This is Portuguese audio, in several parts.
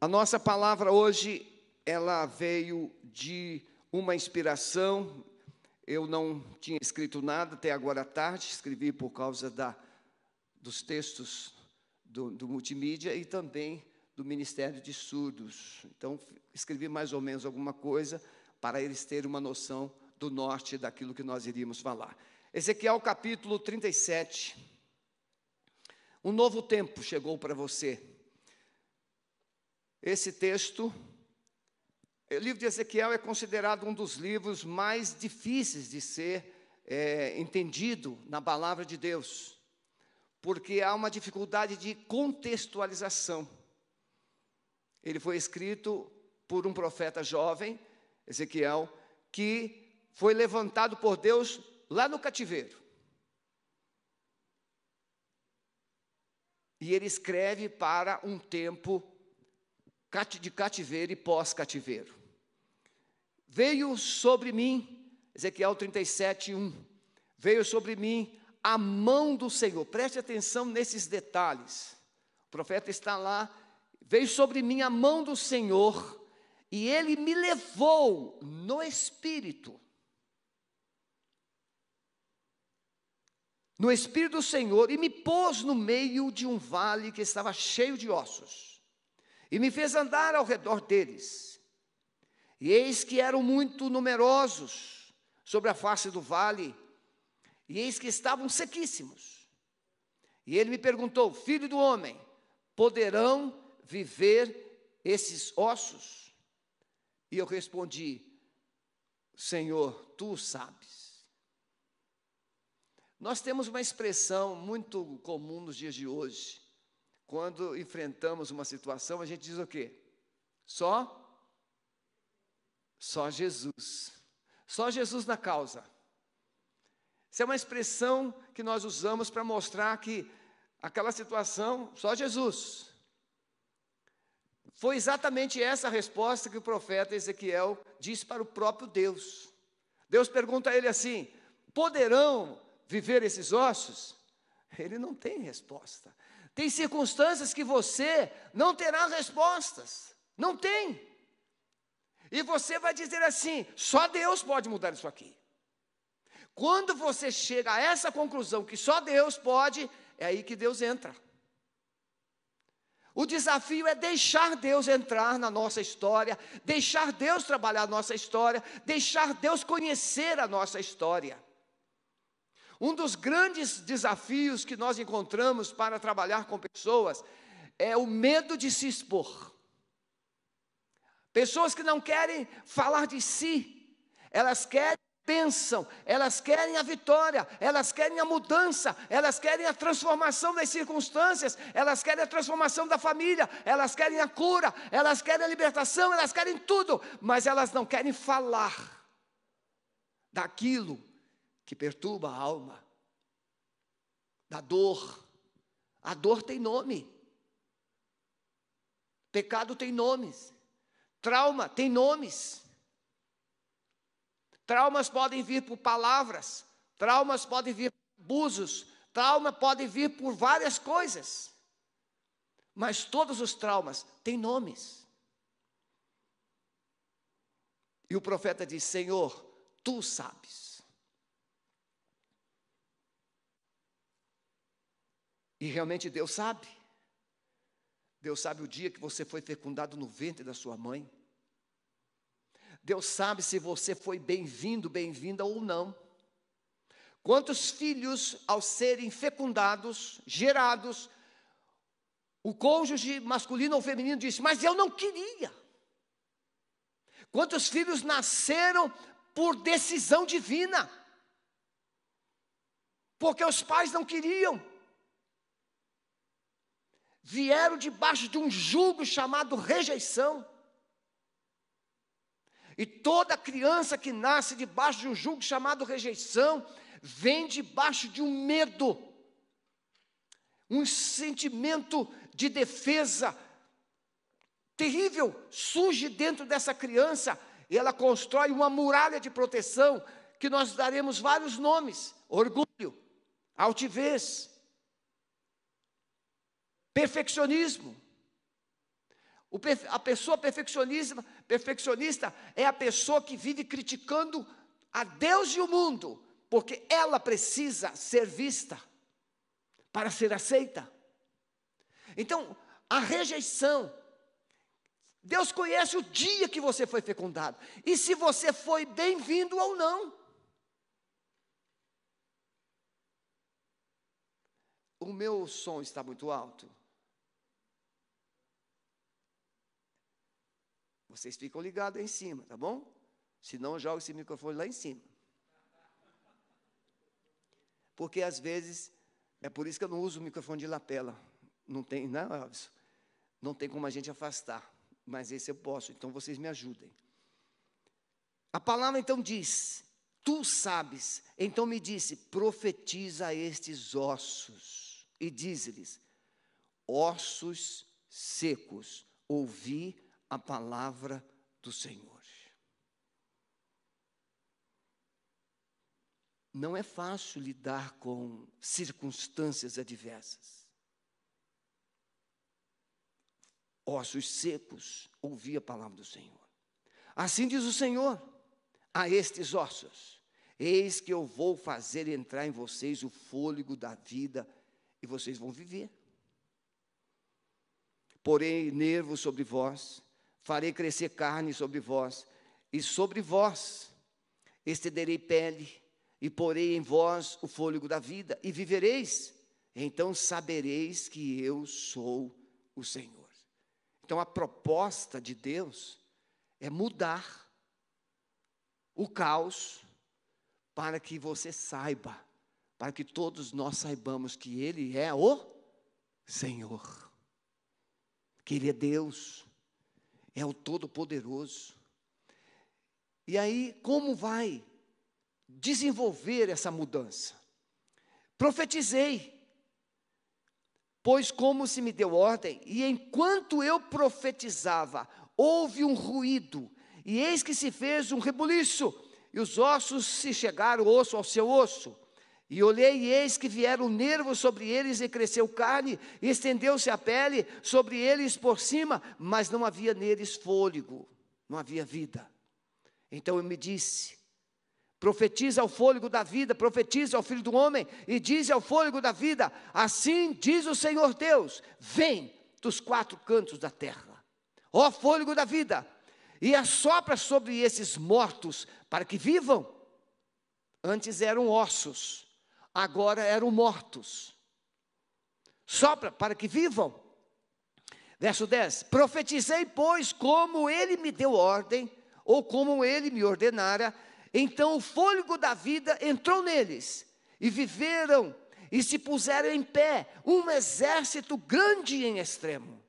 A nossa palavra hoje, ela veio de uma inspiração. Eu não tinha escrito nada até agora à tarde, escrevi por causa da, dos textos do, do multimídia e também do Ministério de Surdos. Então, escrevi mais ou menos alguma coisa para eles terem uma noção do norte daquilo que nós iríamos falar. Ezequiel capítulo 37. Um novo tempo chegou para você. Esse texto, o livro de Ezequiel é considerado um dos livros mais difíceis de ser é, entendido na palavra de Deus, porque há uma dificuldade de contextualização. Ele foi escrito por um profeta jovem, Ezequiel, que foi levantado por Deus lá no cativeiro. E ele escreve para um tempo de cativeiro e pós-cativeiro. Veio sobre mim, Ezequiel 37, 1. Veio sobre mim a mão do Senhor. Preste atenção nesses detalhes. O profeta está lá. Veio sobre mim a mão do Senhor, e ele me levou no espírito. No espírito do Senhor, e me pôs no meio de um vale que estava cheio de ossos e me fez andar ao redor deles. E eis que eram muito numerosos sobre a face do vale, e eis que estavam sequíssimos. E ele me perguntou: Filho do homem, poderão viver esses ossos? E eu respondi: Senhor, tu sabes. Nós temos uma expressão muito comum nos dias de hoje, quando enfrentamos uma situação, a gente diz o quê? Só? Só Jesus. Só Jesus na causa. Isso é uma expressão que nós usamos para mostrar que aquela situação, só Jesus. Foi exatamente essa a resposta que o profeta Ezequiel disse para o próprio Deus. Deus pergunta a ele assim: poderão viver esses ossos? Ele não tem resposta. Tem circunstâncias que você não terá respostas. Não tem. E você vai dizer assim: só Deus pode mudar isso aqui. Quando você chega a essa conclusão que só Deus pode, é aí que Deus entra. O desafio é deixar Deus entrar na nossa história, deixar Deus trabalhar a nossa história, deixar Deus conhecer a nossa história. Um dos grandes desafios que nós encontramos para trabalhar com pessoas é o medo de se expor. Pessoas que não querem falar de si, elas querem, pensam, elas querem a vitória, elas querem a mudança, elas querem a transformação das circunstâncias, elas querem a transformação da família, elas querem a cura, elas querem a libertação, elas querem tudo, mas elas não querem falar daquilo que perturba a alma, da dor. A dor tem nome. Pecado tem nomes. Trauma tem nomes. Traumas podem vir por palavras, traumas podem vir por abusos, trauma pode vir por várias coisas. Mas todos os traumas têm nomes. E o profeta diz: Senhor, tu sabes. E realmente Deus sabe. Deus sabe o dia que você foi fecundado no ventre da sua mãe. Deus sabe se você foi bem-vindo, bem-vinda ou não. Quantos filhos, ao serem fecundados, gerados, o cônjuge masculino ou feminino disse: Mas eu não queria. Quantos filhos nasceram por decisão divina? Porque os pais não queriam vieram debaixo de um jugo chamado rejeição. E toda criança que nasce debaixo de um jugo chamado rejeição, vem debaixo de um medo, um sentimento de defesa terrível surge dentro dessa criança e ela constrói uma muralha de proteção que nós daremos vários nomes: orgulho, altivez, perfeccionismo. a pessoa perfeccionista, perfeccionista é a pessoa que vive criticando a Deus e o mundo, porque ela precisa ser vista para ser aceita. Então, a rejeição. Deus conhece o dia que você foi fecundado e se você foi bem-vindo ou não. O meu som está muito alto. Vocês ficam ligados aí em cima, tá bom? Se não, joga esse microfone lá em cima. Porque às vezes, é por isso que eu não uso o microfone de lapela. Não tem, né, Elvis? Não tem como a gente afastar. Mas esse eu posso, então vocês me ajudem. A palavra então diz: Tu sabes. Então me disse: profetiza a estes ossos. E diz-lhes: Ossos secos, ouvi a palavra do Senhor. Não é fácil lidar com circunstâncias adversas. Ossos secos, ouvi a palavra do Senhor. Assim diz o Senhor a estes ossos: Eis que eu vou fazer entrar em vocês o fôlego da vida e vocês vão viver. Porém, nervos sobre vós farei crescer carne sobre vós, e sobre vós estenderei pele, e porei em vós o fôlego da vida, e vivereis. Então sabereis que eu sou o Senhor. Então a proposta de Deus é mudar o caos para que você saiba, para que todos nós saibamos que Ele é o Senhor, que Ele é Deus, é o Todo-Poderoso. E aí, como vai desenvolver essa mudança? Profetizei, pois como se me deu ordem, e enquanto eu profetizava, houve um ruído, e eis que se fez um rebuliço, e os ossos se chegaram osso ao seu osso. E olhei, e eis que vieram nervos sobre eles, e cresceu carne, e estendeu-se a pele sobre eles por cima, mas não havia neles fôlego, não havia vida. Então eu me disse: profetiza ao fôlego da vida, profetiza ao filho do homem, e diz ao fôlego da vida: assim diz o Senhor Deus: vem dos quatro cantos da terra, ó fôlego da vida, e assopra sobre esses mortos, para que vivam. Antes eram ossos agora eram mortos. Sopra para que vivam. Verso 10: Profetizei, pois, como ele me deu ordem, ou como ele me ordenara, então o fôlego da vida entrou neles, e viveram, e se puseram em pé, um exército grande em extremo.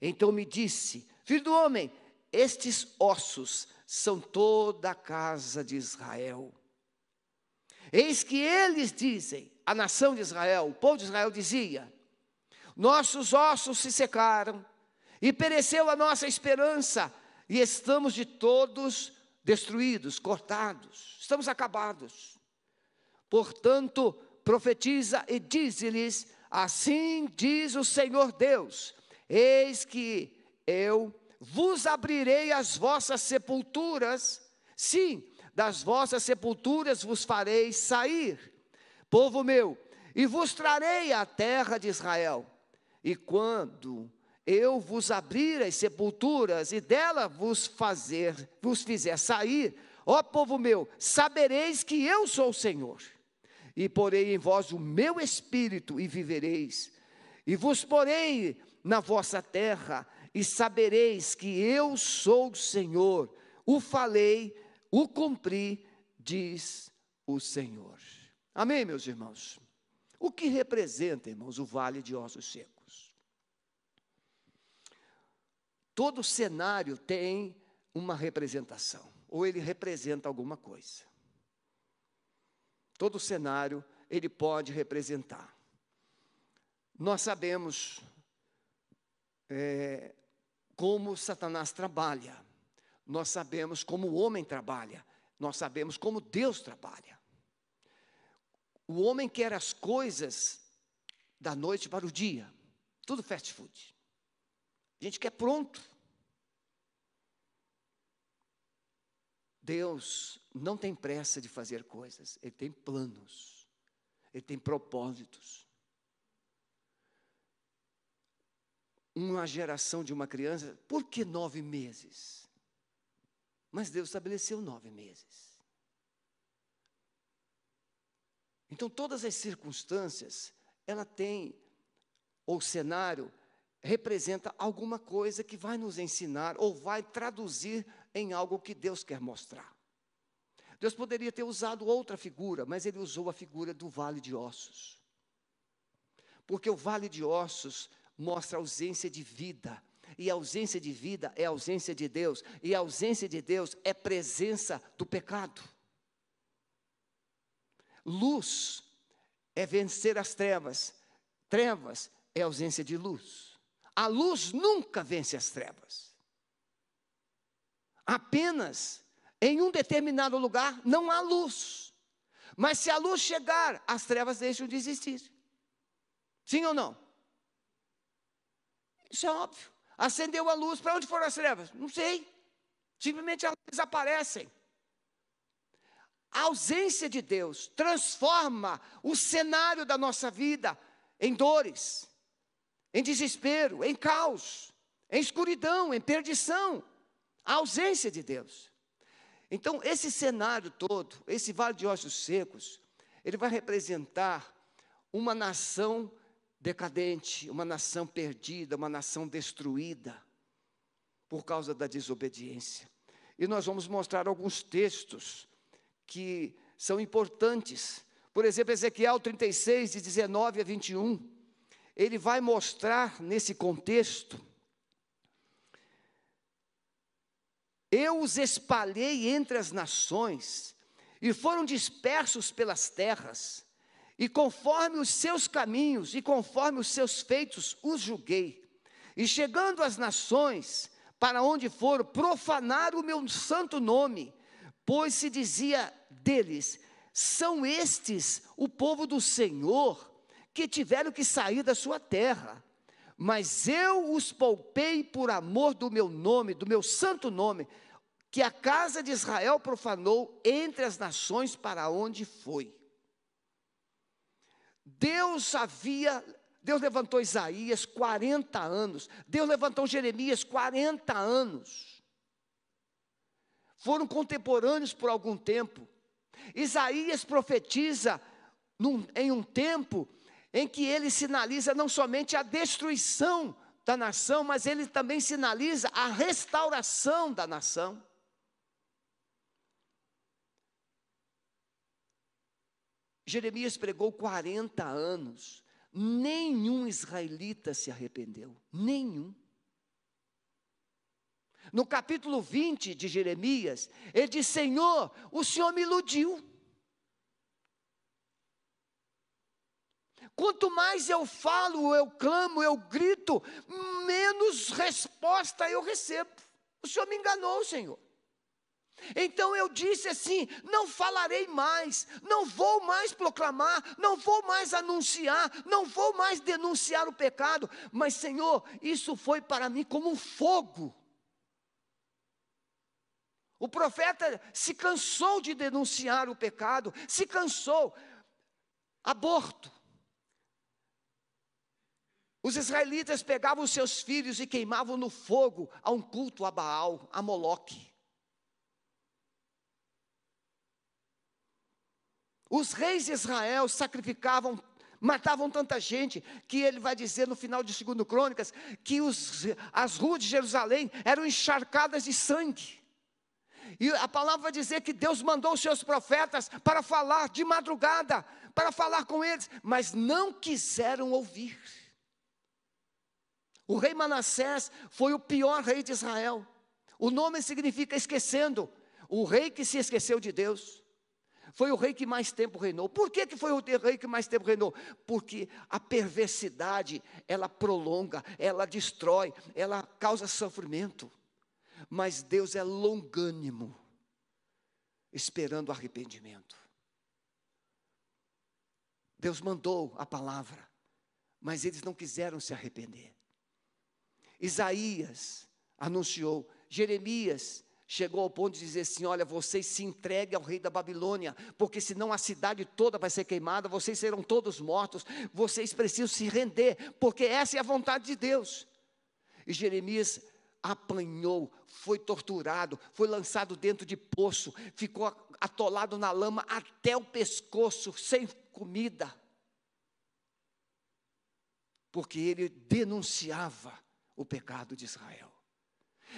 Então me disse: Filho do homem, estes ossos são toda a casa de Israel. Eis que eles dizem, a nação de Israel, o povo de Israel dizia: Nossos ossos se secaram, e pereceu a nossa esperança, e estamos de todos destruídos, cortados, estamos acabados. Portanto, profetiza e diz-lhes: Assim diz o Senhor Deus: Eis que eu vos abrirei as vossas sepulturas, sim, das vossas sepulturas vos farei sair, povo meu, e vos trarei a terra de Israel. E quando eu vos abrir as sepulturas e dela vos fazer, vos fizer sair, ó povo meu, sabereis que eu sou o Senhor. E porei em vós o meu espírito e vivereis. E vos porei na vossa terra e sabereis que eu sou o Senhor. O falei o cumpri, diz o Senhor. Amém, meus irmãos? O que representa, irmãos, o vale de ossos secos? Todo cenário tem uma representação, ou ele representa alguma coisa. Todo cenário ele pode representar. Nós sabemos é, como Satanás trabalha nós sabemos como o homem trabalha, nós sabemos como Deus trabalha. O homem quer as coisas da noite para o dia, tudo fast food. A gente quer pronto. Deus não tem pressa de fazer coisas, Ele tem planos, Ele tem propósitos. Uma geração de uma criança, por que nove meses? Mas Deus estabeleceu nove meses. Então, todas as circunstâncias, ela tem, ou cenário, representa alguma coisa que vai nos ensinar ou vai traduzir em algo que Deus quer mostrar. Deus poderia ter usado outra figura, mas ele usou a figura do vale de ossos. Porque o vale de ossos mostra a ausência de vida, e ausência de vida é ausência de Deus, e ausência de Deus é presença do pecado. Luz é vencer as trevas, trevas é ausência de luz. A luz nunca vence as trevas. Apenas em um determinado lugar não há luz. Mas se a luz chegar, as trevas deixam de existir. Sim ou não? Isso é óbvio. Acendeu a luz, para onde foram as trevas? Não sei. Simplesmente elas desaparecem. A ausência de Deus transforma o cenário da nossa vida em dores, em desespero, em caos, em escuridão, em perdição, a ausência de Deus. Então, esse cenário todo, esse vale de ossos secos, ele vai representar uma nação decadente, uma nação perdida, uma nação destruída por causa da desobediência. E nós vamos mostrar alguns textos que são importantes. Por exemplo, Ezequiel 36, de 19 a 21 ele vai mostrar nesse contexto. Eu os espalhei entre as nações, e foram dispersos pelas terras, e conforme os seus caminhos e conforme os seus feitos os julguei. E chegando às nações, para onde foram, profanaram o meu santo nome, pois se dizia deles: são estes o povo do Senhor, que tiveram que sair da sua terra. Mas eu os poupei por amor do meu nome, do meu santo nome, que a casa de Israel profanou entre as nações para onde foi. Deus havia, Deus levantou Isaías 40 anos, Deus levantou Jeremias 40 anos. Foram contemporâneos por algum tempo. Isaías profetiza num, em um tempo em que ele sinaliza não somente a destruição da nação, mas ele também sinaliza a restauração da nação. Jeremias pregou 40 anos, nenhum israelita se arrependeu, nenhum. No capítulo 20 de Jeremias, ele diz: Senhor, o Senhor me iludiu. Quanto mais eu falo, eu clamo, eu grito, menos resposta eu recebo. O Senhor me enganou, Senhor. Então eu disse assim: não falarei mais, não vou mais proclamar, não vou mais anunciar, não vou mais denunciar o pecado, mas Senhor, isso foi para mim como um fogo. O profeta se cansou de denunciar o pecado, se cansou. Aborto, os israelitas pegavam seus filhos e queimavam no fogo a um culto a Baal, a Moloque. Os reis de Israel sacrificavam, matavam tanta gente, que ele vai dizer no final de 2 Crônicas, que os, as ruas de Jerusalém eram encharcadas de sangue. E a palavra vai dizer que Deus mandou os seus profetas para falar de madrugada, para falar com eles, mas não quiseram ouvir. O rei Manassés foi o pior rei de Israel. O nome significa esquecendo. O rei que se esqueceu de Deus. Foi o rei que mais tempo reinou. Por que, que foi o rei que mais tempo reinou? Porque a perversidade, ela prolonga, ela destrói, ela causa sofrimento. Mas Deus é longânimo, esperando arrependimento. Deus mandou a palavra, mas eles não quiseram se arrepender. Isaías anunciou, Jeremias chegou ao ponto de dizer assim: Olha, vocês se entreguem ao rei da Babilônia, porque senão a cidade toda vai ser queimada, vocês serão todos mortos, vocês precisam se render, porque essa é a vontade de Deus. E Jeremias apanhou, foi torturado, foi lançado dentro de poço, ficou atolado na lama até o pescoço, sem comida, porque ele denunciava o pecado de Israel.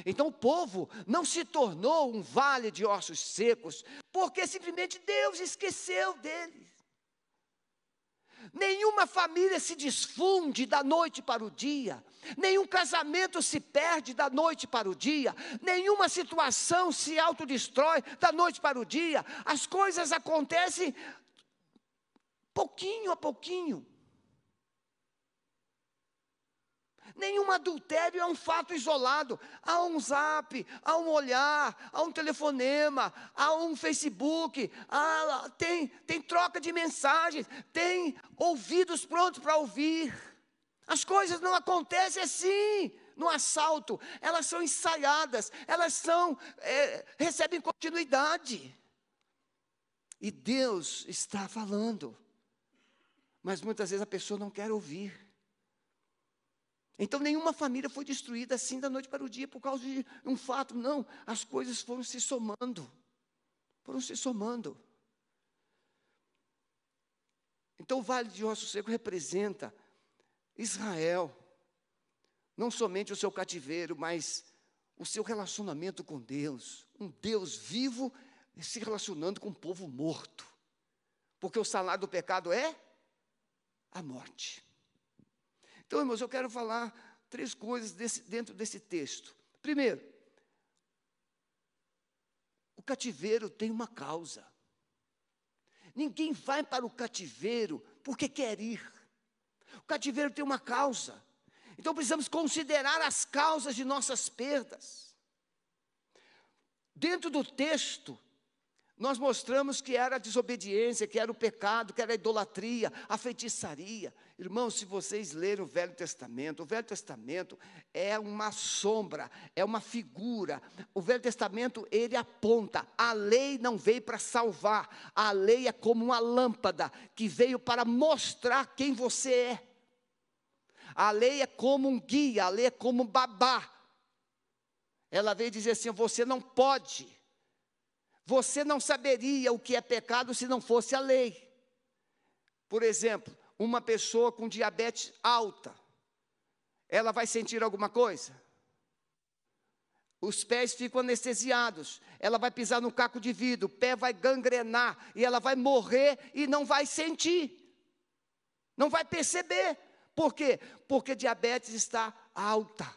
Então o povo não se tornou um vale de ossos secos, porque simplesmente Deus esqueceu deles. Nenhuma família se desfunde da noite para o dia, nenhum casamento se perde da noite para o dia, nenhuma situação se autodestrói da noite para o dia. As coisas acontecem pouquinho a pouquinho. Nenhum adultério é um fato isolado. Há um zap, há um olhar, há um telefonema, há um Facebook, há, tem, tem troca de mensagens, tem ouvidos prontos para ouvir. As coisas não acontecem assim no assalto, elas são ensaiadas, elas são, é, recebem continuidade. E Deus está falando, mas muitas vezes a pessoa não quer ouvir. Então nenhuma família foi destruída assim da noite para o dia por causa de um fato, não. As coisas foram se somando. Foram se somando. Então o Vale de Osso Seco representa Israel. Não somente o seu cativeiro, mas o seu relacionamento com Deus. Um Deus vivo se relacionando com um povo morto. Porque o salário do pecado é a morte. Então, irmãos, eu quero falar três coisas desse, dentro desse texto. Primeiro, o cativeiro tem uma causa. Ninguém vai para o cativeiro porque quer ir. O cativeiro tem uma causa. Então precisamos considerar as causas de nossas perdas. Dentro do texto, nós mostramos que era a desobediência, que era o pecado, que era a idolatria, a feitiçaria. Irmãos, se vocês lerem o Velho Testamento, o Velho Testamento é uma sombra, é uma figura. O Velho Testamento, ele aponta, a lei não veio para salvar, a lei é como uma lâmpada que veio para mostrar quem você é. A lei é como um guia, a lei é como um babá. Ela veio dizer assim: você não pode você não saberia o que é pecado se não fosse a lei. Por exemplo, uma pessoa com diabetes alta, ela vai sentir alguma coisa? Os pés ficam anestesiados, ela vai pisar no caco de vidro, o pé vai gangrenar e ela vai morrer e não vai sentir, não vai perceber. Por quê? Porque diabetes está alta.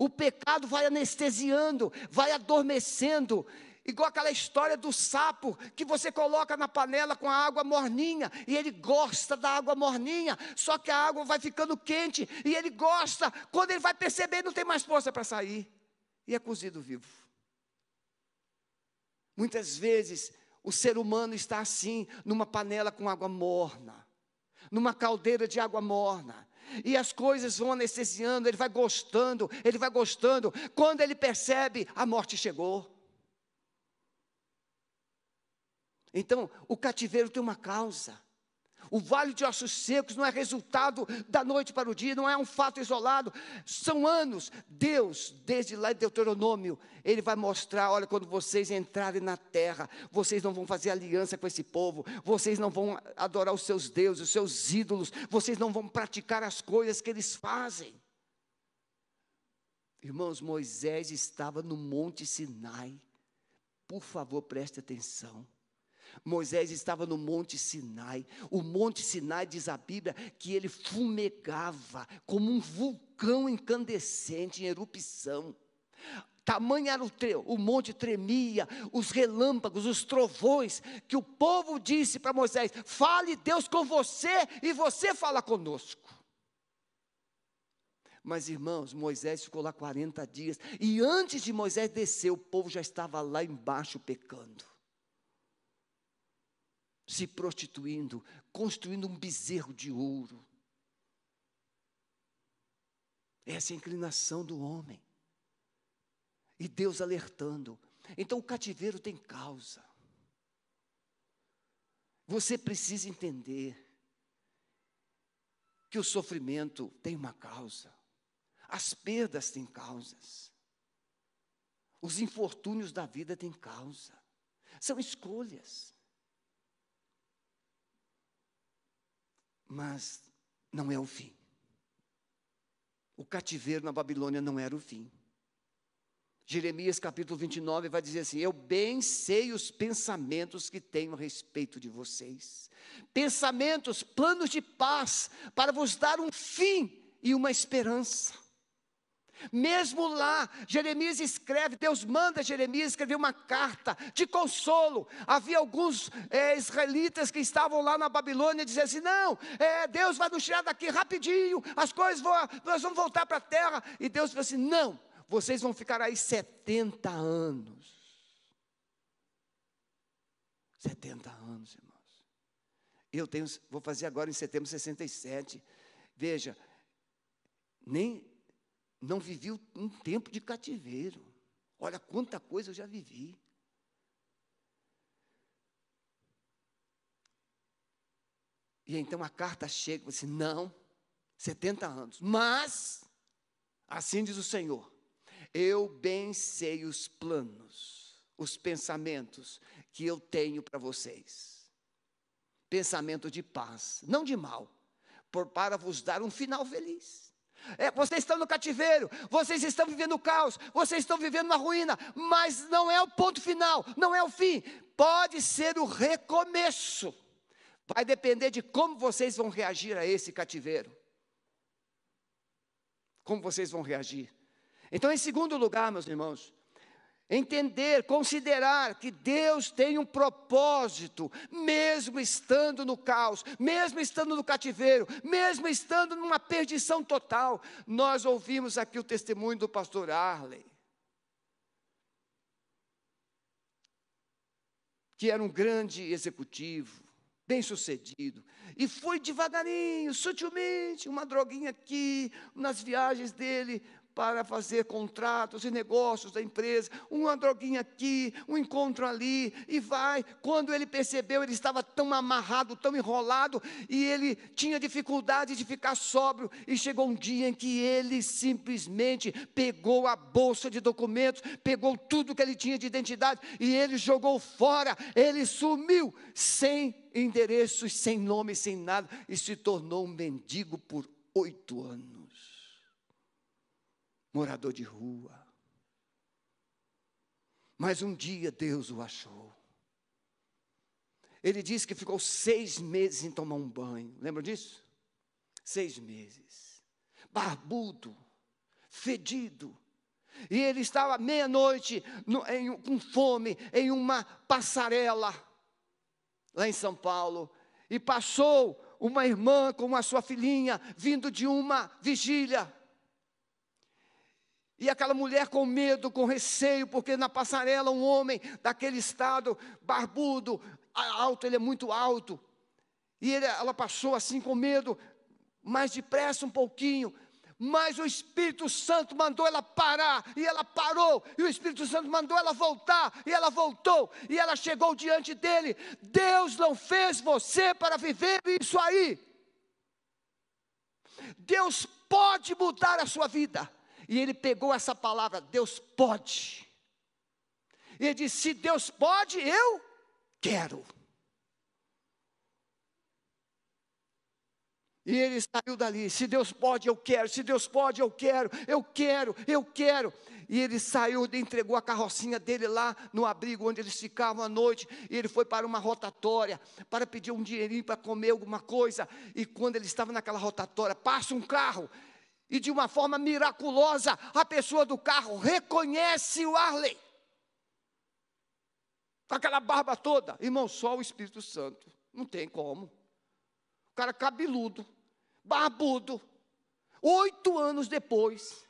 O pecado vai anestesiando, vai adormecendo, igual aquela história do sapo que você coloca na panela com a água morninha e ele gosta da água morninha, só que a água vai ficando quente e ele gosta, quando ele vai perceber, não tem mais força para sair e é cozido vivo. Muitas vezes o ser humano está assim, numa panela com água morna, numa caldeira de água morna. E as coisas vão anestesiando, ele vai gostando, ele vai gostando. Quando ele percebe, a morte chegou. Então, o cativeiro tem uma causa. O vale de ossos secos não é resultado da noite para o dia, não é um fato isolado. São anos. Deus, desde lá em Deuteronômio, Ele vai mostrar: olha, quando vocês entrarem na terra, vocês não vão fazer aliança com esse povo, vocês não vão adorar os seus deuses, os seus ídolos, vocês não vão praticar as coisas que eles fazem. Irmãos, Moisés estava no Monte Sinai. Por favor, preste atenção. Moisés estava no Monte Sinai. O Monte Sinai, diz a Bíblia, que ele fumegava como um vulcão incandescente em erupção. Tamanho era o, tre o monte tremia, os relâmpagos, os trovões, que o povo disse para Moisés: fale Deus com você e você fala conosco. Mas irmãos, Moisés ficou lá 40 dias, e antes de Moisés descer, o povo já estava lá embaixo pecando se prostituindo, construindo um bezerro de ouro. Essa é a inclinação do homem. E Deus alertando. Então o cativeiro tem causa. Você precisa entender que o sofrimento tem uma causa, as perdas têm causas, os infortúnios da vida têm causa, são escolhas. Mas não é o fim. O cativeiro na Babilônia não era o fim. Jeremias capítulo 29 vai dizer assim: Eu bem sei os pensamentos que tenho a respeito de vocês. Pensamentos, planos de paz, para vos dar um fim e uma esperança. Mesmo lá, Jeremias escreve, Deus manda Jeremias escrever uma carta de consolo. Havia alguns é, israelitas que estavam lá na Babilônia dizendo assim: não, é, Deus vai nos tirar daqui rapidinho, as coisas vão, nós vamos voltar para a terra. E Deus falou assim: não, vocês vão ficar aí 70 anos. 70 anos, irmãos. Eu tenho, vou fazer agora em setembro 67. Veja, nem não vivi um tempo de cativeiro. Olha quanta coisa eu já vivi. E então a carta chega e assim: não, 70 anos. Mas, assim diz o Senhor, eu bem sei os planos, os pensamentos que eu tenho para vocês. Pensamento de paz, não de mal, por, para vos dar um final feliz. É, vocês estão no cativeiro, vocês estão vivendo o caos, vocês estão vivendo uma ruína, mas não é o ponto final, não é o fim, pode ser o recomeço. Vai depender de como vocês vão reagir a esse cativeiro. Como vocês vão reagir. Então, em segundo lugar, meus irmãos, entender, considerar que Deus tem um propósito, mesmo estando no caos, mesmo estando no cativeiro, mesmo estando numa perdição total. Nós ouvimos aqui o testemunho do pastor Arley, que era um grande executivo, bem sucedido, e foi devagarinho, sutilmente, uma droguinha aqui, nas viagens dele, para fazer contratos e negócios da empresa, uma droguinha aqui, um encontro ali, e vai. Quando ele percebeu, ele estava tão amarrado, tão enrolado, e ele tinha dificuldade de ficar sóbrio, e chegou um dia em que ele simplesmente pegou a bolsa de documentos, pegou tudo que ele tinha de identidade, e ele jogou fora, ele sumiu, sem endereço, sem nome, sem nada, e se tornou um mendigo por oito anos morador de rua. Mas um dia Deus o achou. Ele disse que ficou seis meses sem tomar um banho. Lembra disso? Seis meses. Barbudo, fedido. E ele estava meia-noite com fome em uma passarela lá em São Paulo. E passou uma irmã com a sua filhinha vindo de uma vigília. E aquela mulher com medo, com receio, porque na passarela um homem daquele estado, barbudo, alto, ele é muito alto. E ele, ela passou assim com medo, mais depressa um pouquinho. Mas o Espírito Santo mandou ela parar, e ela parou, e o Espírito Santo mandou ela voltar, e ela voltou, e ela chegou diante dele. Deus não fez você para viver isso aí. Deus pode mudar a sua vida. E ele pegou essa palavra, Deus pode. E ele disse: Se Deus pode, eu quero. E ele saiu dali. Se Deus pode, eu quero. Se Deus pode, eu quero. Eu quero, eu quero. E ele saiu, entregou a carrocinha dele lá no abrigo onde eles ficavam à noite. E ele foi para uma rotatória para pedir um dinheirinho para comer alguma coisa. E quando ele estava naquela rotatória, passa um carro e de uma forma miraculosa, a pessoa do carro reconhece o Arley. Aquela barba toda, irmão, só o Espírito Santo. Não tem como. O cara cabeludo, barbudo. Oito anos depois,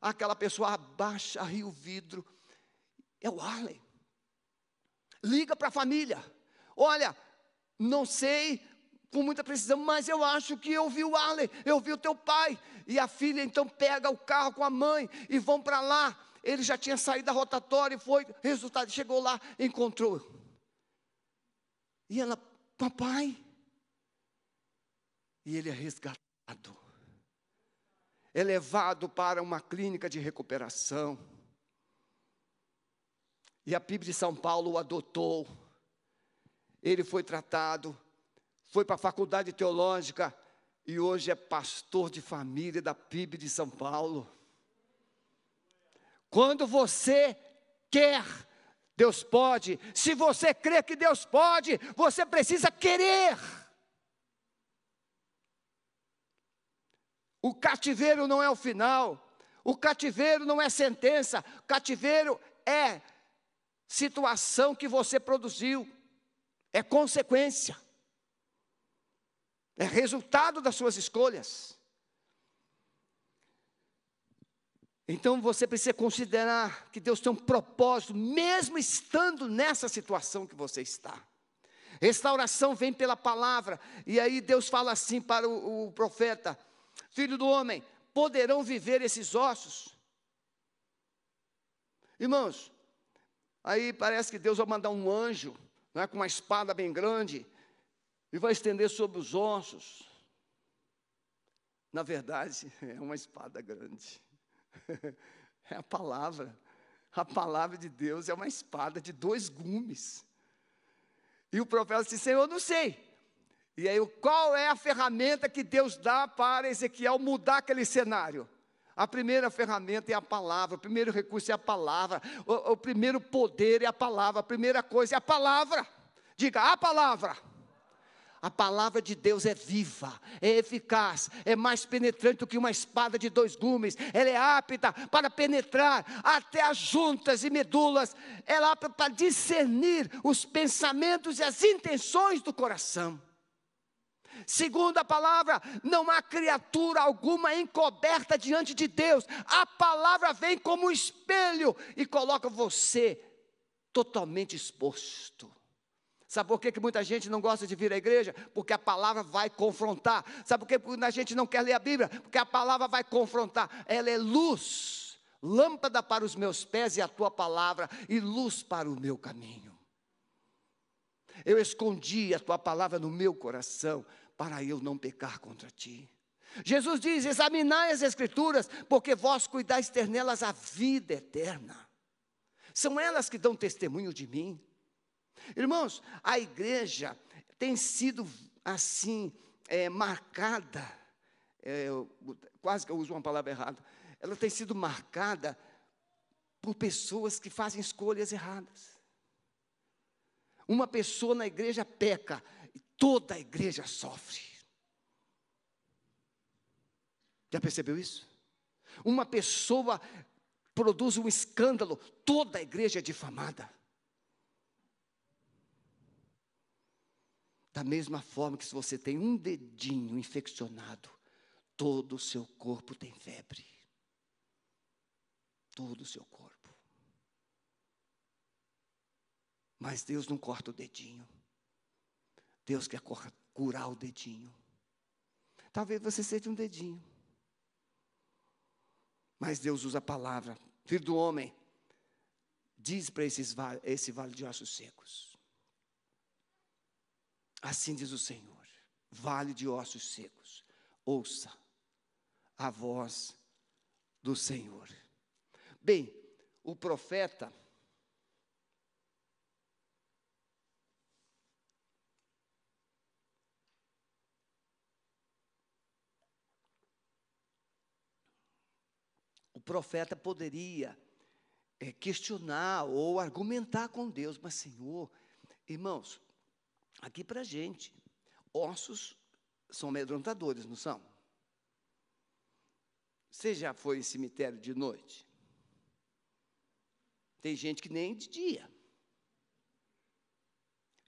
aquela pessoa abaixa, o vidro. É o Arley. Liga para a família. Olha, não sei com muita precisão, mas eu acho que eu vi o Arlen, eu vi o teu pai. E a filha então pega o carro com a mãe e vão para lá. Ele já tinha saído da rotatória e foi, resultado, chegou lá, encontrou. E ela, papai. E ele é resgatado, é levado para uma clínica de recuperação. E a PIB de São Paulo o adotou. Ele foi tratado, foi para a faculdade teológica e hoje é pastor de família da PIB de São Paulo. Quando você quer, Deus pode. Se você crê que Deus pode, você precisa querer. O cativeiro não é o final. O cativeiro não é sentença. O cativeiro é situação que você produziu. É consequência. É resultado das suas escolhas. Então você precisa considerar que Deus tem um propósito, mesmo estando nessa situação que você está. Restauração vem pela palavra, e aí Deus fala assim para o, o profeta: Filho do homem, poderão viver esses ossos? Irmãos, aí parece que Deus vai mandar um anjo, é, com uma espada bem grande, e vai estender sobre os ossos. Na verdade, é uma espada grande. É a palavra. A palavra de Deus é uma espada de dois gumes. E o profeta disse: Senhor, não sei. E aí, qual é a ferramenta que Deus dá para Ezequiel mudar aquele cenário? A primeira ferramenta é a palavra, o primeiro recurso é a palavra, o, o primeiro poder é a palavra, a primeira coisa é a palavra. Diga a palavra. A palavra de Deus é viva, é eficaz, é mais penetrante do que uma espada de dois gumes. Ela é apta para penetrar até as juntas e medulas. Ela é apta para discernir os pensamentos e as intenções do coração. Segundo a palavra, não há criatura alguma encoberta diante de Deus. A palavra vem como um espelho e coloca você totalmente exposto. Sabe por que, que muita gente não gosta de vir à igreja? Porque a palavra vai confrontar. Sabe por que muita gente não quer ler a Bíblia? Porque a palavra vai confrontar. Ela é luz, lâmpada para os meus pés e a tua palavra, e luz para o meu caminho. Eu escondi a tua palavra no meu coração, para eu não pecar contra ti. Jesus diz: examinai as Escrituras, porque vós cuidais ter nelas a vida eterna. São elas que dão testemunho de mim. Irmãos, a igreja tem sido assim, é, marcada, é, quase que eu uso uma palavra errada, ela tem sido marcada por pessoas que fazem escolhas erradas. Uma pessoa na igreja peca e toda a igreja sofre. Já percebeu isso? Uma pessoa produz um escândalo, toda a igreja é difamada. Da mesma forma que se você tem um dedinho infeccionado, todo o seu corpo tem febre. Todo o seu corpo. Mas Deus não corta o dedinho. Deus quer curar o dedinho. Talvez você seja um dedinho. Mas Deus usa a palavra. Filho do homem, diz para esse vale de ossos secos Assim diz o Senhor, vale de ossos secos, ouça a voz do Senhor. Bem, o profeta o profeta poderia é, questionar ou argumentar com Deus, mas Senhor, irmãos, aqui para a gente. Ossos são amedrontadores, não são? Você já foi em cemitério de noite? Tem gente que nem de dia.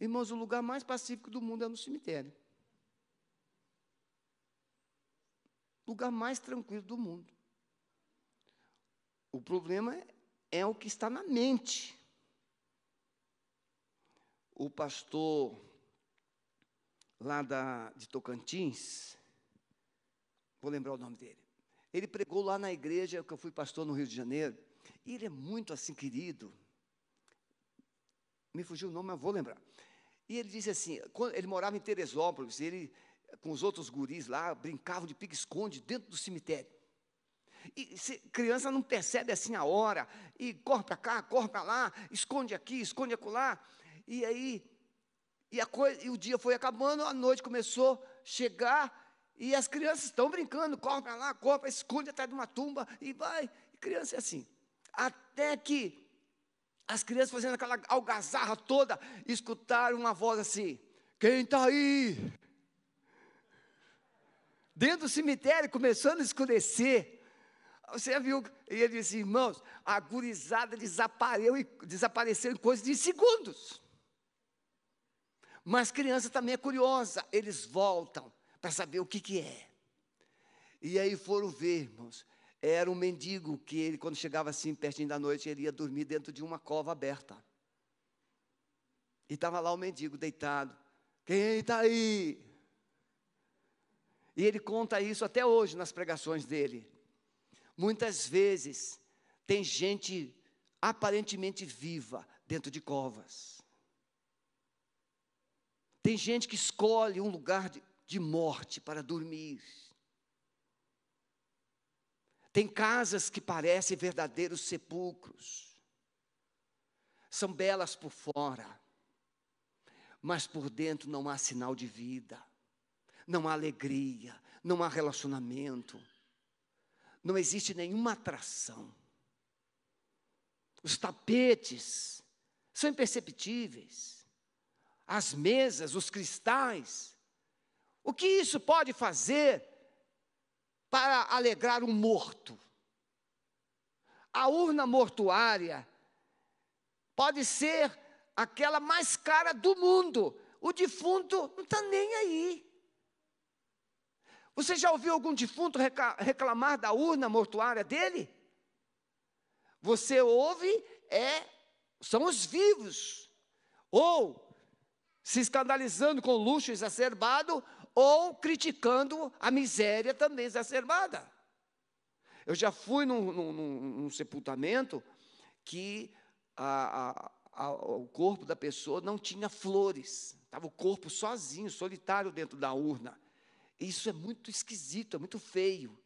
Irmãos, o lugar mais pacífico do mundo é no cemitério. Lugar mais tranquilo do mundo. O problema é, é o que está na mente. O pastor lá da, de Tocantins, vou lembrar o nome dele. Ele pregou lá na igreja que eu fui pastor no Rio de Janeiro. E ele é muito assim querido. Me fugiu o nome, mas vou lembrar. E ele disse assim: ele morava em Teresópolis, ele, com os outros guris lá, brincavam de pique-esconde dentro do cemitério. E se, criança não percebe assim a hora, e corre para cá, corre para lá, esconde aqui, esconde acolá. E aí, e, a coisa, e o dia foi acabando, a noite começou a chegar, e as crianças estão brincando, corre para lá, corre para esconde atrás de uma tumba, e vai. E criança é assim. Até que as crianças fazendo aquela algazarra toda, escutaram uma voz assim: Quem está aí? Dentro do cemitério, começando a escurecer. Você viu? E ele disse: Irmãos, a gurizada desapareceu, desapareceu em coisa de segundos. Mas criança também é curiosa, eles voltam para saber o que, que é. E aí foram ver, irmãos, era um mendigo que ele, quando chegava assim, pertinho da noite, ele ia dormir dentro de uma cova aberta. E estava lá o mendigo deitado. Quem está aí? E ele conta isso até hoje nas pregações dele. Muitas vezes tem gente aparentemente viva dentro de covas. Tem gente que escolhe um lugar de, de morte para dormir. Tem casas que parecem verdadeiros sepulcros. São belas por fora, mas por dentro não há sinal de vida, não há alegria, não há relacionamento, não existe nenhuma atração. Os tapetes são imperceptíveis, as mesas, os cristais. O que isso pode fazer para alegrar um morto. A urna mortuária pode ser aquela mais cara do mundo. O defunto não está nem aí. Você já ouviu algum defunto reclamar da urna mortuária dele? Você ouve, é, são os vivos. Ou se escandalizando com luxo exacerbado, ou criticando a miséria também exacerbada. Eu já fui num, num, num sepultamento que a, a, a, o corpo da pessoa não tinha flores, estava o corpo sozinho, solitário dentro da urna. Isso é muito esquisito, é muito feio.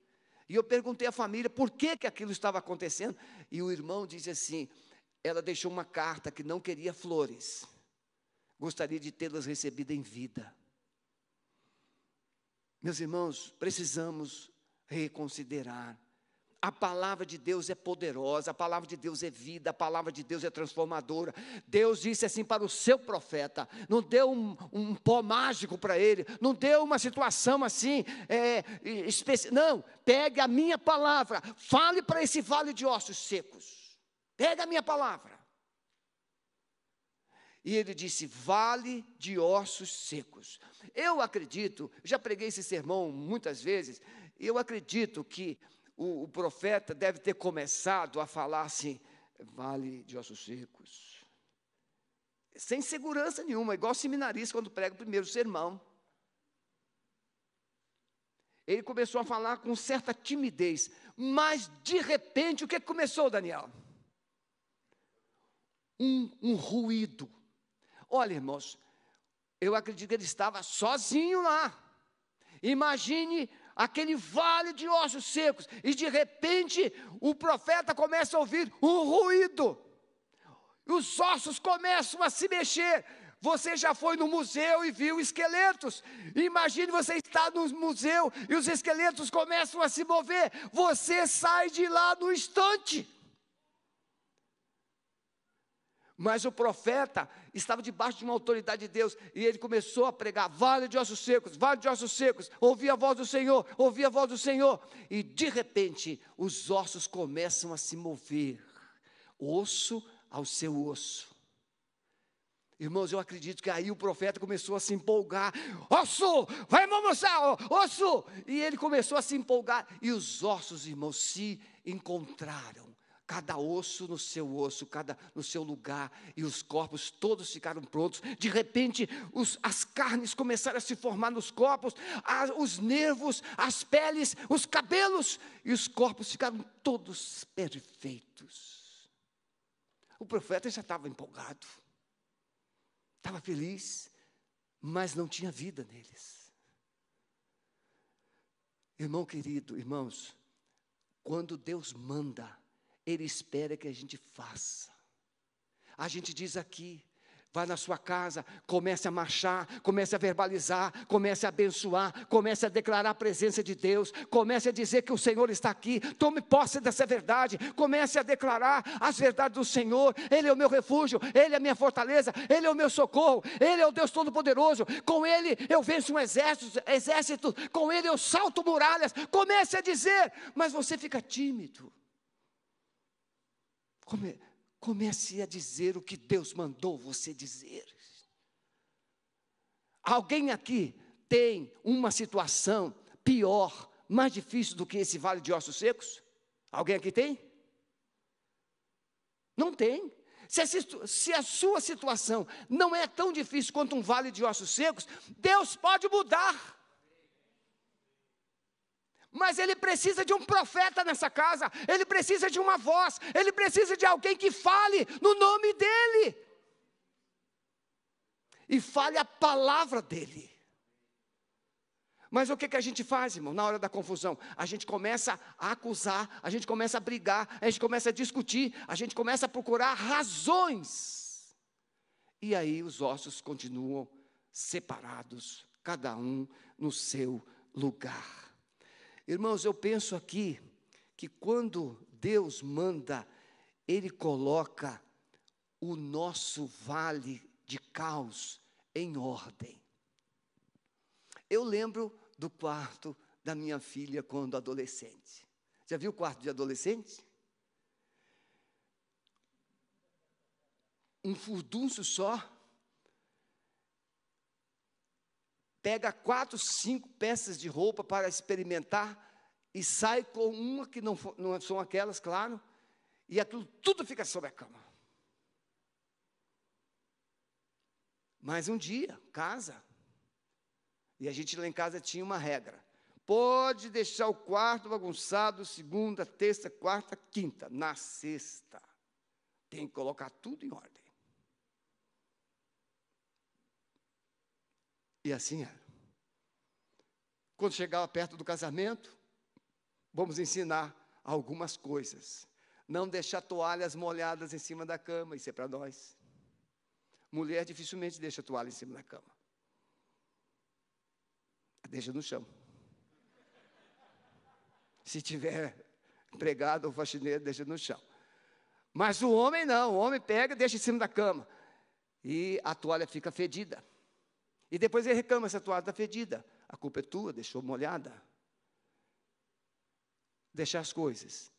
E eu perguntei à família por que, que aquilo estava acontecendo, e o irmão disse assim: ela deixou uma carta que não queria flores, gostaria de tê-las recebido em vida. Meus irmãos, precisamos reconsiderar. A palavra de Deus é poderosa, a palavra de Deus é vida, a palavra de Deus é transformadora. Deus disse assim para o seu profeta: não deu um, um pó mágico para ele, não deu uma situação assim, é, não, pegue a minha palavra, fale para esse vale de ossos secos, pegue a minha palavra. E ele disse: Vale de ossos secos. Eu acredito, já preguei esse sermão muitas vezes, eu acredito que o, o, profeta deve ter começado a falar assim: Vale de ossos secos. Sem segurança nenhuma, igual seminarista quando prega o primeiro sermão. Ele começou a falar com certa timidez, mas de repente, o que começou, Daniel? Um, um ruído Olha, irmãos, eu acredito que ele estava sozinho lá. Imagine aquele vale de ossos secos, e de repente o profeta começa a ouvir um ruído, os ossos começam a se mexer. Você já foi no museu e viu esqueletos. Imagine você estar no museu e os esqueletos começam a se mover. Você sai de lá no instante. Mas o profeta estava debaixo de uma autoridade de Deus e ele começou a pregar: vale de ossos secos, vale de ossos secos. Ouvi a voz do Senhor, ouvi a voz do Senhor. E de repente, os ossos começam a se mover, osso ao seu osso. Irmãos, eu acredito que aí o profeta começou a se empolgar. Osso, vai almoçar, osso! E ele começou a se empolgar. E os ossos, irmãos, se encontraram cada osso no seu osso, cada no seu lugar, e os corpos todos ficaram prontos. De repente, os, as carnes começaram a se formar nos corpos, a, os nervos, as peles, os cabelos, e os corpos ficaram todos perfeitos. O profeta já estava empolgado, estava feliz, mas não tinha vida neles. Irmão querido, irmãos, quando Deus manda, ele espera que a gente faça. A gente diz aqui, Vá na sua casa, comece a marchar, comece a verbalizar, comece a abençoar, comece a declarar a presença de Deus, comece a dizer que o Senhor está aqui, tome posse dessa verdade, comece a declarar as verdades do Senhor, Ele é o meu refúgio, Ele é a minha fortaleza, Ele é o meu socorro, Ele é o Deus Todo-Poderoso, com Ele eu venço um exército, exército, com Ele eu salto muralhas, comece a dizer, mas você fica tímido. Come, comece a dizer o que Deus mandou você dizer. Alguém aqui tem uma situação pior, mais difícil do que esse vale de ossos secos? Alguém aqui tem? Não tem. Se a, se a, sua situação não é tão difícil quanto um vale de ossos secos, Deus pode mudar. Mas ele precisa de um profeta nessa casa, ele precisa de uma voz, ele precisa de alguém que fale no nome dele. E fale a palavra dele. Mas o que, que a gente faz, irmão, na hora da confusão? A gente começa a acusar, a gente começa a brigar, a gente começa a discutir, a gente começa a procurar razões. E aí os ossos continuam separados, cada um no seu lugar. Irmãos, eu penso aqui que quando Deus manda, Ele coloca o nosso vale de caos em ordem. Eu lembro do quarto da minha filha quando adolescente. Já viu o quarto de adolescente? Um furdunço só. Pega quatro, cinco peças de roupa para experimentar e sai com uma que não, não são aquelas, claro, e aquilo tudo fica sobre a cama. Mas um dia, casa, e a gente lá em casa tinha uma regra: pode deixar o quarto bagunçado segunda, terça, quarta, quinta, na sexta. Tem que colocar tudo em ordem. E assim era. Quando chegava perto do casamento, vamos ensinar algumas coisas. Não deixar toalhas molhadas em cima da cama, isso é para nós. Mulher dificilmente deixa toalha em cima da cama. Deixa no chão. Se tiver empregado ou faxineiro, deixa no chão. Mas o homem não, o homem pega e deixa em cima da cama. E a toalha fica fedida. E depois ele reclama, essa toalha está fedida. A culpa é tua, deixou molhada. Deixar as coisas.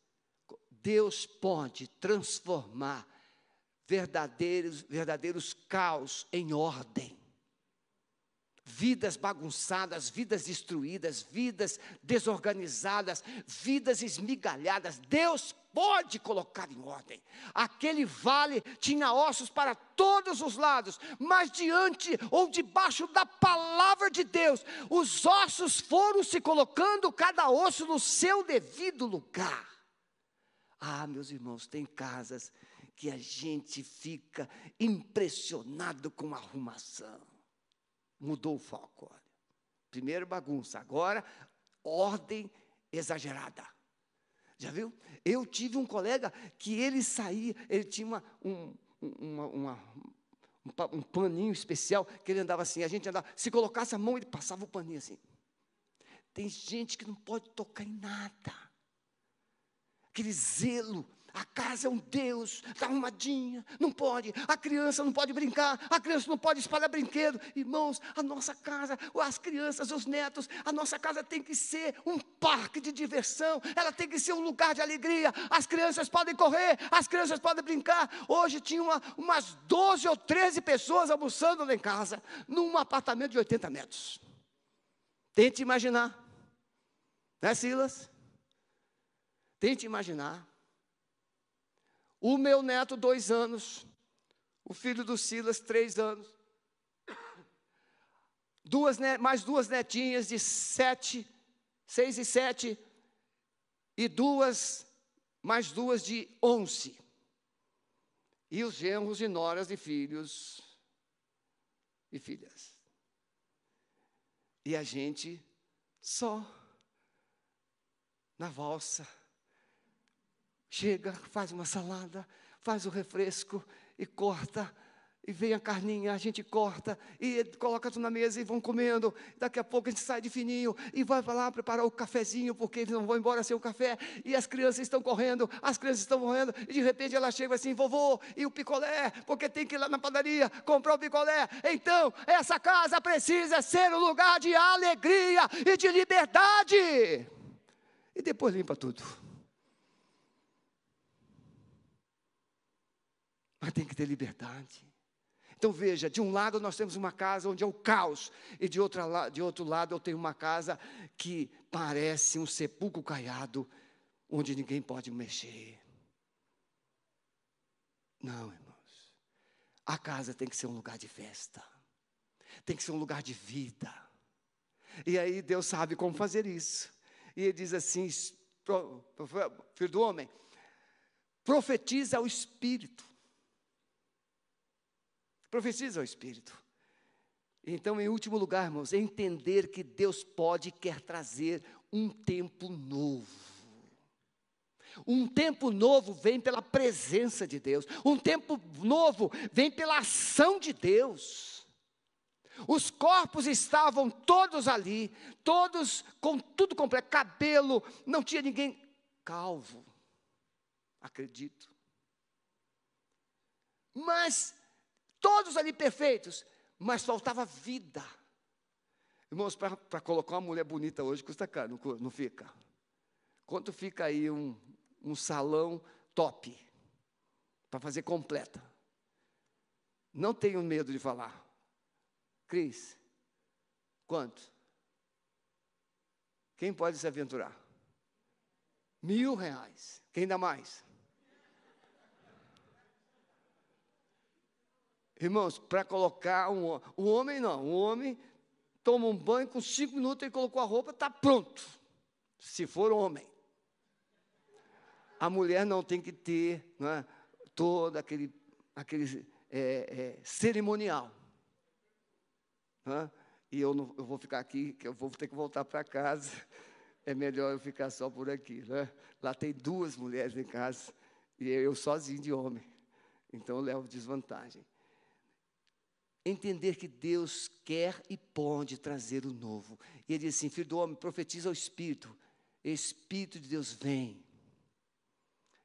Deus pode transformar verdadeiros, verdadeiros caos em ordem. Vidas bagunçadas, vidas destruídas, vidas desorganizadas, vidas esmigalhadas. Deus pode colocar em ordem. Aquele vale tinha ossos para todos os lados, mas diante ou debaixo da palavra de Deus, os ossos foram se colocando, cada osso no seu devido lugar. Ah, meus irmãos, tem casas que a gente fica impressionado com a arrumação. Mudou o foco, olha. Primeiro bagunça, agora ordem exagerada. Já viu? Eu tive um colega que ele saía, ele tinha uma, um, uma, uma, um, um paninho especial que ele andava assim, a gente andava, se colocasse a mão, ele passava o paninho assim. Tem gente que não pode tocar em nada. Aquele zelo a casa é um Deus, está arrumadinha, não pode, a criança não pode brincar, a criança não pode espalhar brinquedo. Irmãos, a nossa casa, as crianças, os netos, a nossa casa tem que ser um parque de diversão, ela tem que ser um lugar de alegria. As crianças podem correr, as crianças podem brincar. Hoje tinha uma, umas 12 ou 13 pessoas almoçando lá em casa, num apartamento de 80 metros. Tente imaginar, né, Silas? Tente imaginar O meu neto, dois anos. O filho do Silas, três anos. Duas, mais duas netinhas de sete, seis e sete. E duas, mais duas de onze. E os genros e noras de filhos e filhas. E a gente só na valsa. Chega, faz uma salada, faz o refresco e corta e vem a carninha, a gente corta e coloca tudo na mesa e vão comendo. Daqui a pouco a gente sai de fininho e vai lá preparar o cafezinho, porque eles não vão embora sem o café. E as crianças estão correndo, as crianças estão morrendo. E de repente ela chega assim: vovô, e o picolé? Porque tem que ir lá na padaria comprar o picolé. Então, essa casa precisa ser um lugar de alegria e de liberdade. E depois limpa tudo. Mas tem que ter liberdade. Então veja, de um lado nós temos uma casa onde é o caos, e de, outra, de outro lado eu tenho uma casa que parece um sepulcro caiado, onde ninguém pode mexer. Não, irmãos. A casa tem que ser um lugar de festa, tem que ser um lugar de vida. E aí Deus sabe como fazer isso. E ele diz assim: filho do homem, profetiza ao Espírito. Profetiza ao Espírito. Então, em último lugar, irmãos, entender que Deus pode e quer trazer um tempo novo. Um tempo novo vem pela presença de Deus. Um tempo novo vem pela ação de Deus. Os corpos estavam todos ali, todos com tudo completo, cabelo, não tinha ninguém calvo, acredito. Mas todos ali perfeitos, mas faltava vida. Irmãos, para colocar uma mulher bonita hoje custa caro, não, não fica? Quanto fica aí um, um salão top, para fazer completa? Não tenho medo de falar. Cris, quanto? Quem pode se aventurar? Mil reais. Quem dá mais? Irmãos, para colocar um o homem não, o homem toma um banho com cinco minutos e colocou a roupa, está pronto. Se for homem. A mulher não tem que ter é, todo aquele, aquele é, é, cerimonial. É? E eu, não, eu vou ficar aqui, que eu vou ter que voltar para casa. É melhor eu ficar só por aqui. Né? Lá tem duas mulheres em casa e eu sozinho de homem. Então eu levo desvantagem entender que Deus quer e pode trazer o novo. E ele diz assim: Filho do homem, profetiza ao Espírito. Espírito de Deus vem.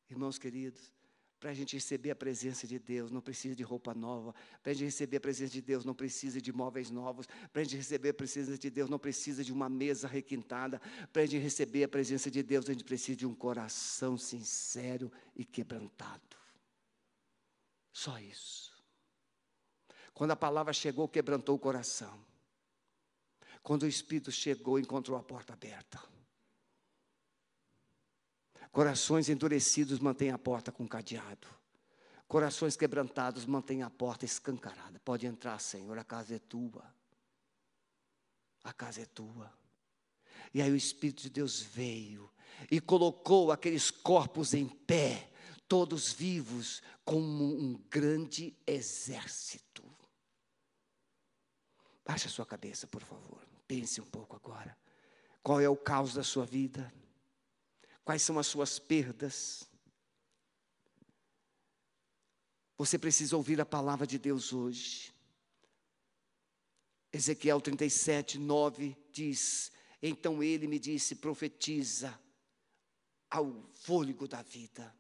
Irmãos queridos, para a gente receber a presença de Deus, não precisa de roupa nova. Para a gente receber a presença de Deus, não precisa de móveis novos. Para a gente receber a presença de Deus, não precisa de uma mesa requintada. Para a gente receber a presença de Deus, a gente precisa de um coração sincero e quebrantado. Só isso. Quando a palavra chegou, quebrantou o coração. Quando o Espírito chegou, encontrou a porta aberta. Corações endurecidos mantêm a porta com cadeado. Corações quebrantados mantêm a porta escancarada. Pode entrar, Senhor, a casa é tua. A casa é tua. E aí o Espírito de Deus veio e colocou aqueles corpos em pé, todos vivos, como um grande exército. Baixe a sua cabeça, por favor. Pense um pouco agora. Qual é o caos da sua vida? Quais são as suas perdas? Você precisa ouvir a palavra de Deus hoje. Ezequiel 37, 9 diz: Então ele me disse: profetiza ao fôlego da vida.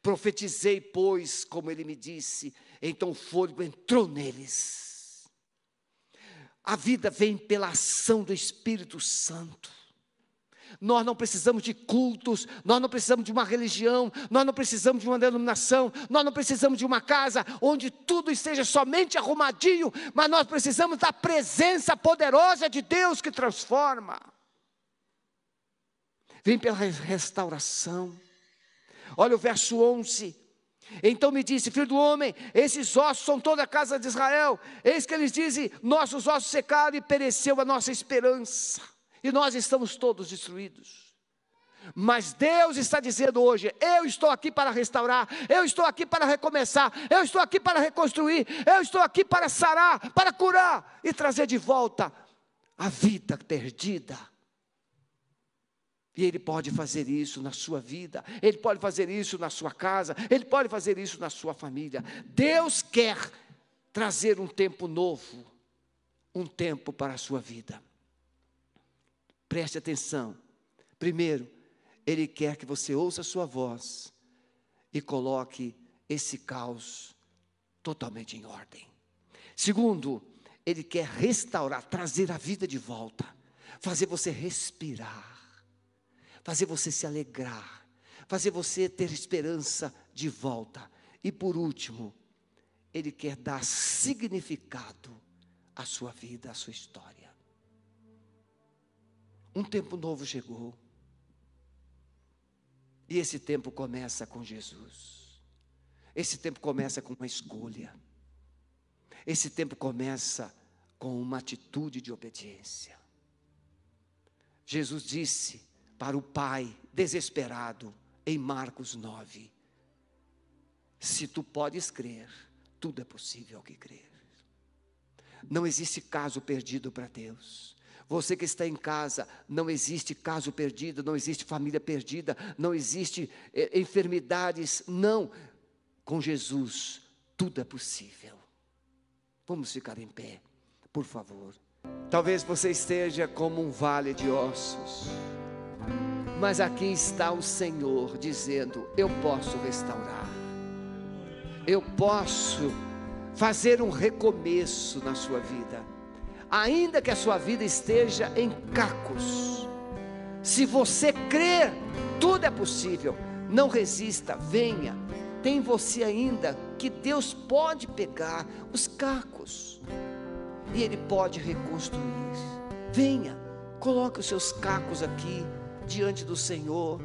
Profetizei, pois, como ele me disse, então o fôlego entrou neles a vida vem pela ação do Espírito Santo. Nós não precisamos de cultos, nós não precisamos de uma religião, nós não precisamos de uma denominação, nós não precisamos de uma casa onde tudo esteja somente arrumadinho, mas nós precisamos da presença poderosa de Deus que transforma. Vem pela restauração. Olha o verso 11. Então me disse, filho do homem, esses ossos são toda a casa de Israel. Eis que eles dizem: nossos ossos secaram e pereceu a nossa esperança, e nós estamos todos destruídos. Mas Deus está dizendo hoje: eu estou aqui para restaurar, eu estou aqui para recomeçar, eu estou aqui para reconstruir, eu estou aqui para sarar, para curar e trazer de volta a vida perdida. E Ele pode fazer isso na sua vida, Ele pode fazer isso na sua casa, Ele pode fazer isso na sua família. Deus quer trazer um tempo novo, um tempo para a sua vida. Preste atenção. Primeiro, Ele quer que você ouça a sua voz e coloque esse caos totalmente em ordem. Segundo, Ele quer restaurar, trazer a vida de volta, fazer você respirar fazer você se alegrar, fazer você ter esperança de volta. E por último, Ele quer dar significado à sua vida, à sua história. Um tempo novo chegou. E esse tempo começa com Jesus. Esse tempo começa com uma escolha. Esse tempo começa com uma atitude de obediência. Jesus disse: para o pai desesperado em Marcos 9. Se tu podes crer, tudo é possível que crer. Não existe caso perdido para Deus. Você que está em casa, não existe caso perdido, não existe família perdida, não existe eh, enfermidades, não. Com Jesus, tudo é possível. Vamos ficar em pé, por favor. Talvez você esteja como um vale de ossos. Mas aqui está o Senhor dizendo: Eu posso restaurar, eu posso fazer um recomeço na sua vida, ainda que a sua vida esteja em cacos. Se você crer, tudo é possível. Não resista, venha. Tem você ainda que Deus pode pegar os cacos e Ele pode reconstruir. Venha, coloque os seus cacos aqui diante do Senhor.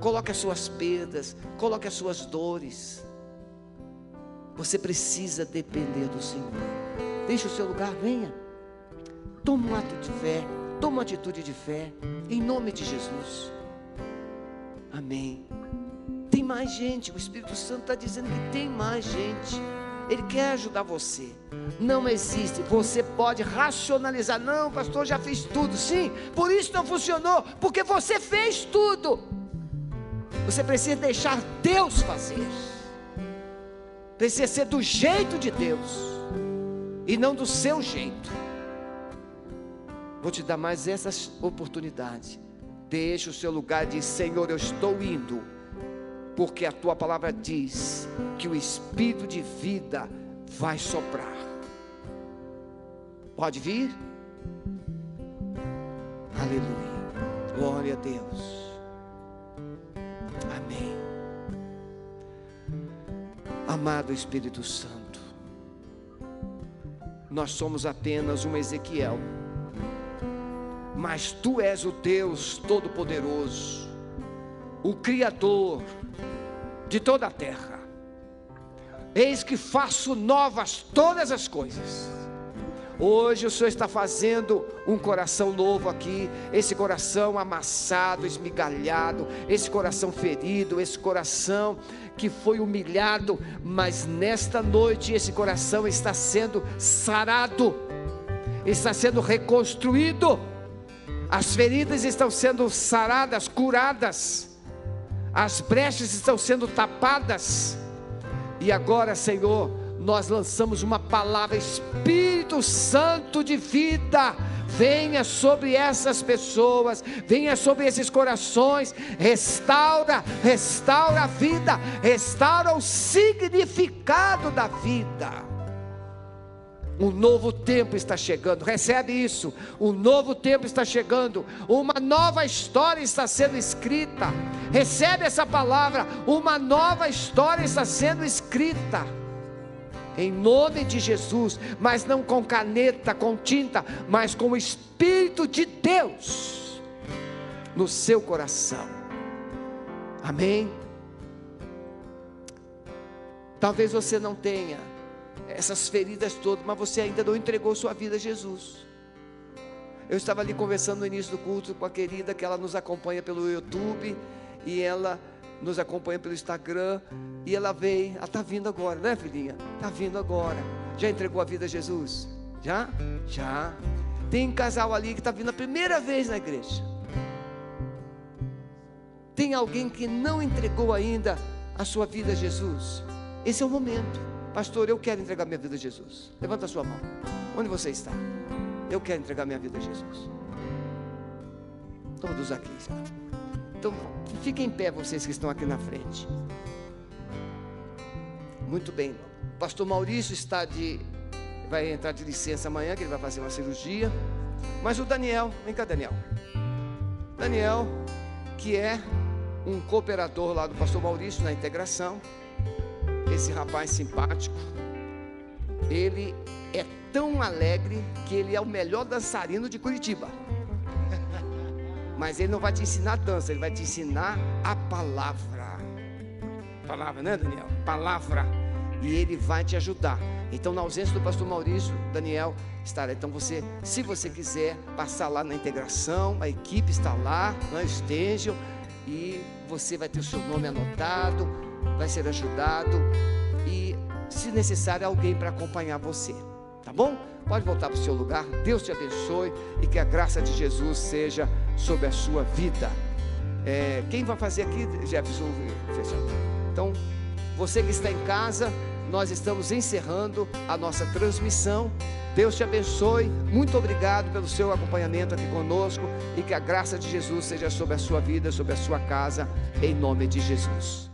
Coloque as suas perdas, coloque as suas dores. Você precisa depender do Senhor. Deixe o seu lugar, venha. Toma um ato de fé, toma uma atitude de fé, em nome de Jesus. Amém. Tem mais gente, o Espírito Santo está dizendo que tem mais gente. Ele quer ajudar você. Não existe. Você pode racionalizar. Não, pastor, já fiz tudo. Sim, por isso não funcionou. Porque você fez tudo. Você precisa deixar Deus fazer. Precisa ser do jeito de Deus. E não do seu jeito. Vou te dar mais essa oportunidade. Deixe o seu lugar e diz: Senhor, eu estou indo porque a tua palavra diz que o espírito de vida vai soprar. Pode vir? Aleluia. Glória a Deus. Amém. Amado Espírito Santo, nós somos apenas um Ezequiel, mas tu és o Deus Todo-Poderoso, o Criador, de toda a terra. Eis que faço novas todas as coisas. Hoje o Senhor está fazendo um coração novo aqui, esse coração amassado, esmigalhado, esse coração ferido, esse coração que foi humilhado, mas nesta noite esse coração está sendo sarado, está sendo reconstruído, as feridas estão sendo saradas, curadas as brechas estão sendo tapadas, e agora, Senhor, nós lançamos uma palavra, Espírito Santo de vida, venha sobre essas pessoas, venha sobre esses corações, restaura, restaura a vida, restaura o significado da vida. Um novo tempo está chegando, recebe isso. Um novo tempo está chegando, uma nova história está sendo escrita. Recebe essa palavra, uma nova história está sendo escrita. Em nome de Jesus, mas não com caneta, com tinta, mas com o Espírito de Deus no seu coração. Amém. Talvez você não tenha essas feridas todas, mas você ainda não entregou sua vida a Jesus. Eu estava ali conversando no início do culto com a querida que ela nos acompanha pelo YouTube e ela nos acompanha pelo Instagram e ela veio, ela está vindo agora, né filhinha? Está vindo agora. Já entregou a vida a Jesus? Já? Já. Tem um casal ali que está vindo a primeira vez na igreja. Tem alguém que não entregou ainda a sua vida a Jesus? Esse é o momento. Pastor, eu quero entregar minha vida a Jesus. Levanta a sua mão. Onde você está? Eu quero entregar minha vida a Jesus. Todos aqui. Então, fiquem em pé vocês que estão aqui na frente. Muito bem. Pastor Maurício está de vai entrar de licença amanhã, que ele vai fazer uma cirurgia. Mas o Daniel, vem cá, Daniel. Daniel, que é um cooperador lá do pastor Maurício na integração. Esse rapaz simpático. Ele é tão alegre que ele é o melhor dançarino de Curitiba. Mas ele não vai te ensinar dança, ele vai te ensinar a palavra. Palavra, né, Daniel? Palavra. E ele vai te ajudar. Então, na ausência do pastor Maurício, Daniel estará. Então, você, se você quiser passar lá na integração, a equipe está lá, não estejam, e você vai ter o seu nome anotado, vai ser ajudado e, se necessário, alguém para acompanhar você. Tá bom? Pode voltar para o seu lugar. Deus te abençoe e que a graça de Jesus seja sobre a sua vida. É, quem vai fazer aqui, Jefferson? Então, você que está em casa, nós estamos encerrando a nossa transmissão. Deus te abençoe. Muito obrigado pelo seu acompanhamento aqui conosco e que a graça de Jesus seja sobre a sua vida, sobre a sua casa, em nome de Jesus.